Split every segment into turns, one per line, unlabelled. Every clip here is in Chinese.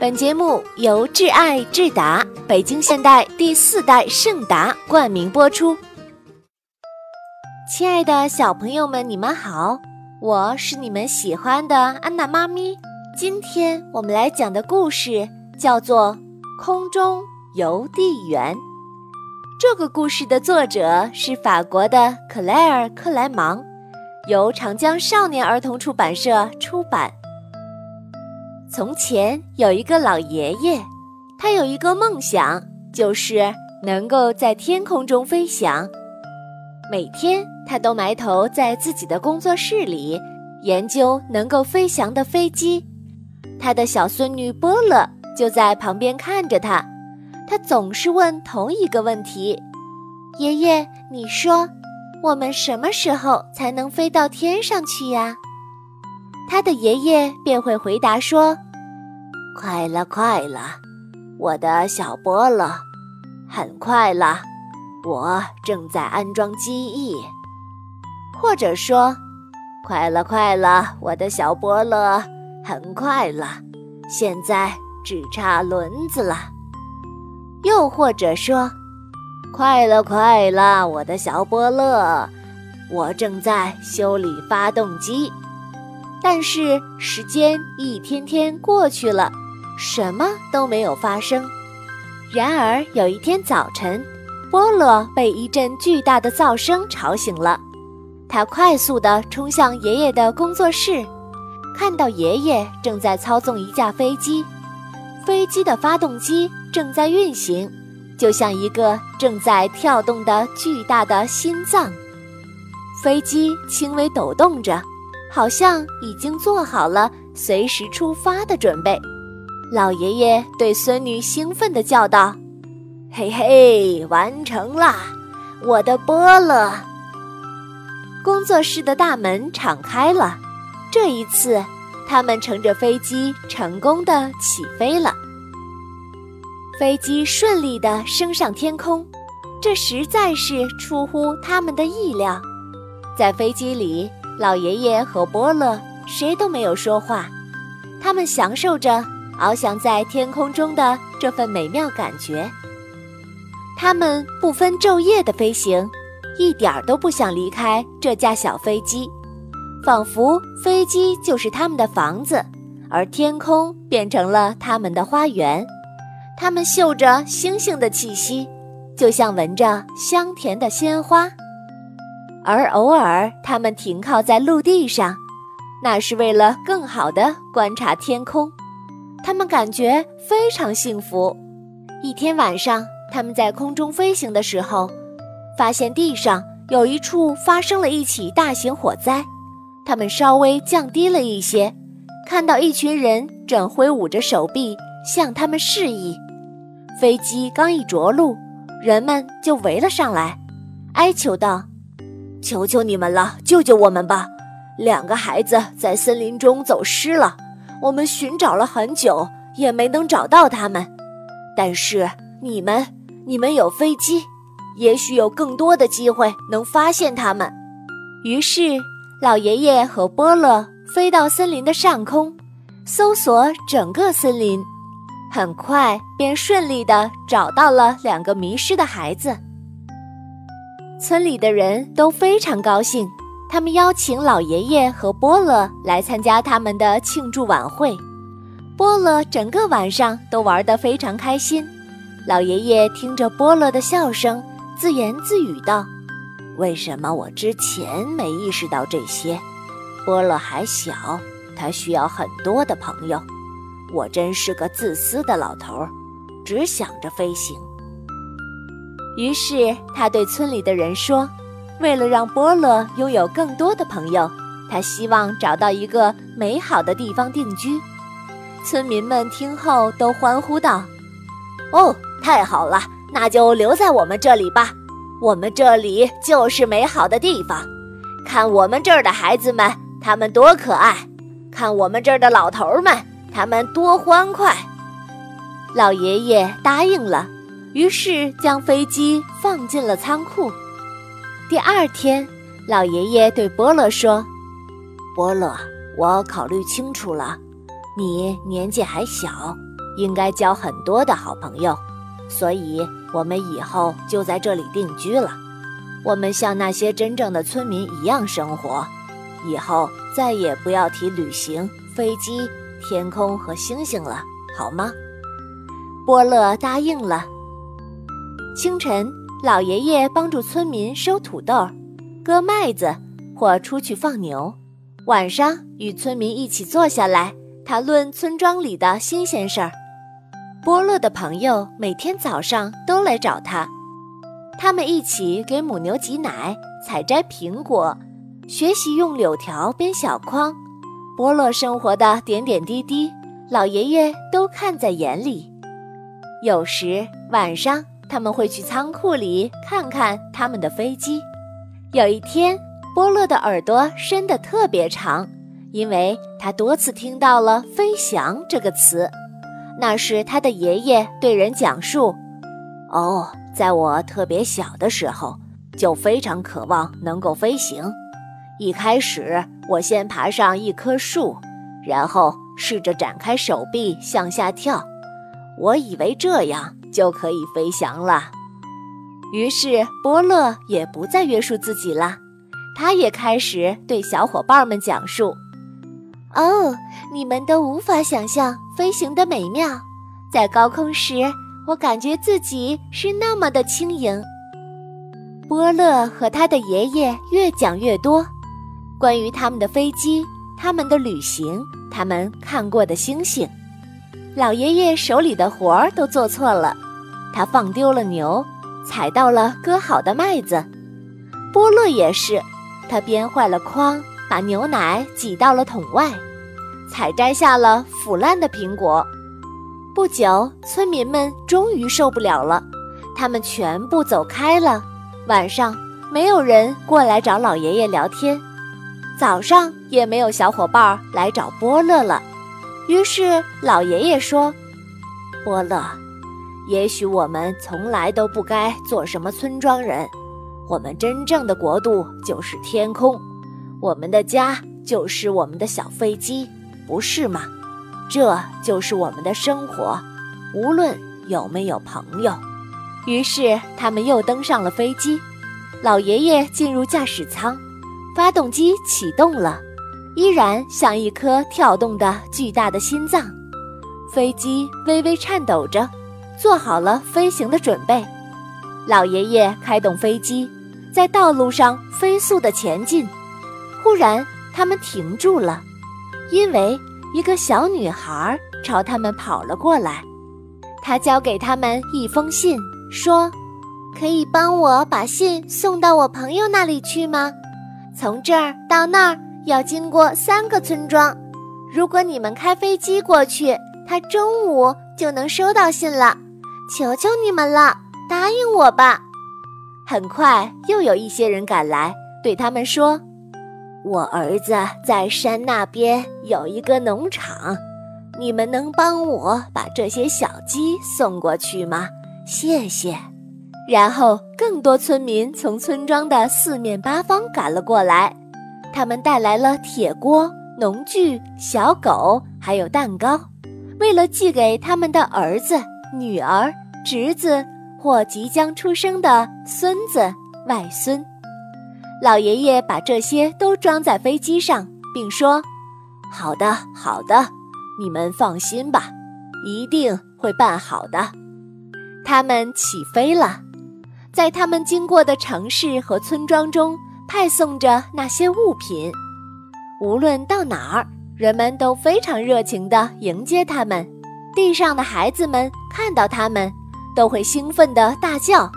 本节目由挚爱智达北京现代第四代圣达冠名播出。亲爱的小朋友们，你们好，我是你们喜欢的安娜妈咪。今天我们来讲的故事叫做《空中邮递员》。这个故事的作者是法国的克莱尔·克莱芒，由长江少年儿童出版社出版。从前有一个老爷爷，他有一个梦想，就是能够在天空中飞翔。每天，他都埋头在自己的工作室里研究能够飞翔的飞机。他的小孙女波乐就在旁边看着他，他总是问同一个问题：“爷爷，你说，我们什么时候才能飞到天上去呀？”他的爷爷便会回答说：“快了，快了，我的小波乐，很快了，我正在安装机翼。”或者说：“快了，快了，我的小波乐，很快了，现在只差轮子了。”又或者说：“快了，快了，我的小波乐，我正在修理发动机。”但是时间一天天过去了，什么都没有发生。然而有一天早晨，波乐被一阵巨大的噪声吵醒了。他快速地冲向爷爷的工作室，看到爷爷正在操纵一架飞机，飞机的发动机正在运行，就像一个正在跳动的巨大的心脏。飞机轻微抖动着。好像已经做好了随时出发的准备，老爷爷对孙女兴奋地叫道：“嘿嘿，完成了，我的波乐！”工作室的大门敞开了，这一次，他们乘着飞机成功的起飞了。飞机顺利地升上天空，这实在是出乎他们的意料。在飞机里。老爷爷和波乐谁都没有说话，他们享受着翱翔在天空中的这份美妙感觉。他们不分昼夜的飞行，一点儿都不想离开这架小飞机，仿佛飞机就是他们的房子，而天空变成了他们的花园。他们嗅着星星的气息，就像闻着香甜的鲜花。而偶尔，他们停靠在陆地上，那是为了更好地观察天空。他们感觉非常幸福。一天晚上，他们在空中飞行的时候，发现地上有一处发生了一起大型火灾。他们稍微降低了一些，看到一群人正挥舞着手臂向他们示意。飞机刚一着陆，人们就围了上来，哀求道。求求你们了，救救我们吧！两个孩子在森林中走失了，我们寻找了很久，也没能找到他们。但是你们，你们有飞机，也许有更多的机会能发现他们。于是，老爷爷和波乐飞到森林的上空，搜索整个森林，很快便顺利地找到了两个迷失的孩子。村里的人都非常高兴，他们邀请老爷爷和波乐来参加他们的庆祝晚会。波乐整个晚上都玩得非常开心。老爷爷听着波乐的笑声，自言自语道：“为什么我之前没意识到这些？波乐还小，他需要很多的朋友。我真是个自私的老头，只想着飞行。”于是他对村里的人说：“为了让波乐拥有更多的朋友，他希望找到一个美好的地方定居。”村民们听后都欢呼道：“哦，太好了！那就留在我们这里吧。我们这里就是美好的地方。看我们这儿的孩子们，他们多可爱；看我们这儿的老头们，他们多欢快。”老爷爷答应了。于是将飞机放进了仓库。第二天，老爷爷对波乐说：“波乐，我考虑清楚了，你年纪还小，应该交很多的好朋友，所以我们以后就在这里定居了。我们像那些真正的村民一样生活，以后再也不要提旅行、飞机、天空和星星了，好吗？波乐答应了。清晨，老爷爷帮助村民收土豆、割麦子或出去放牛；晚上，与村民一起坐下来谈论村庄里的新鲜事儿。波乐的朋友每天早上都来找他，他们一起给母牛挤奶、采摘苹果、学习用柳条编小筐。波乐生活的点点滴滴，老爷爷都看在眼里。有时晚上，他们会去仓库里看看他们的飞机。有一天，波乐的耳朵伸得特别长，因为他多次听到了“飞翔”这个词。那是他的爷爷对人讲述：“哦，在我特别小的时候，就非常渴望能够飞行。一开始，我先爬上一棵树，然后试着展开手臂向下跳。”我以为这样就可以飞翔了，于是波乐也不再约束自己了，他也开始对小伙伴们讲述：“哦，你们都无法想象飞行的美妙，在高空时，我感觉自己是那么的轻盈。”波乐和他的爷爷越讲越多，关于他们的飞机、他们的旅行、他们看过的星星。老爷爷手里的活儿都做错了，他放丢了牛，踩到了割好的麦子。波乐也是，他编坏了筐，把牛奶挤到了桶外，采摘下了腐烂的苹果。不久，村民们终于受不了了，他们全部走开了。晚上，没有人过来找老爷爷聊天，早上也没有小伙伴来找波乐了。于是老爷爷说：“波乐，也许我们从来都不该做什么村庄人。我们真正的国度就是天空，我们的家就是我们的小飞机，不是吗？这就是我们的生活，无论有没有朋友。”于是他们又登上了飞机，老爷爷进入驾驶舱，发动机启动了。依然像一颗跳动的巨大的心脏，飞机微微颤抖着，做好了飞行的准备。老爷爷开动飞机，在道路上飞速地前进。忽然，他们停住了，因为一个小女孩朝他们跑了过来。她交给他们一封信，说：“可以帮我把信送到我朋友那里去吗？从这儿到那儿。”要经过三个村庄，如果你们开飞机过去，他中午就能收到信了。求求你们了，答应我吧！很快又有一些人赶来，对他们说：“我儿子在山那边有一个农场，你们能帮我把这些小鸡送过去吗？谢谢。”然后更多村民从村庄的四面八方赶了过来。他们带来了铁锅、农具、小狗，还有蛋糕，为了寄给他们的儿子、女儿、侄子或即将出生的孙子、外孙。老爷爷把这些都装在飞机上，并说：“好的，好的，你们放心吧，一定会办好的。”他们起飞了，在他们经过的城市和村庄中。派送着那些物品，无论到哪儿，人们都非常热情地迎接他们。地上的孩子们看到他们，都会兴奋地大叫：“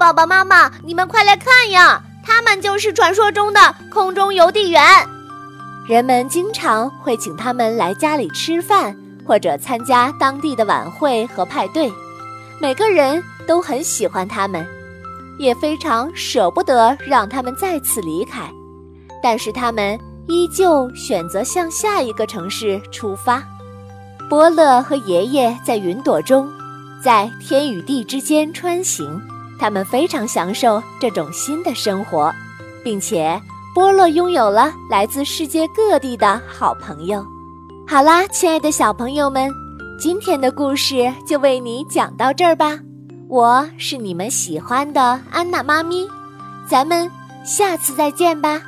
爸爸妈妈，你们快来看呀！他们就是传说中的空中邮递员。”人们经常会请他们来家里吃饭，或者参加当地的晚会和派对。每个人都很喜欢他们。也非常舍不得让他们再次离开，但是他们依旧选择向下一个城市出发。波乐和爷爷在云朵中，在天与地之间穿行，他们非常享受这种新的生活，并且波乐拥有了来自世界各地的好朋友。好啦，亲爱的小朋友们，今天的故事就为你讲到这儿吧。我是你们喜欢的安娜妈咪，咱们下次再见吧。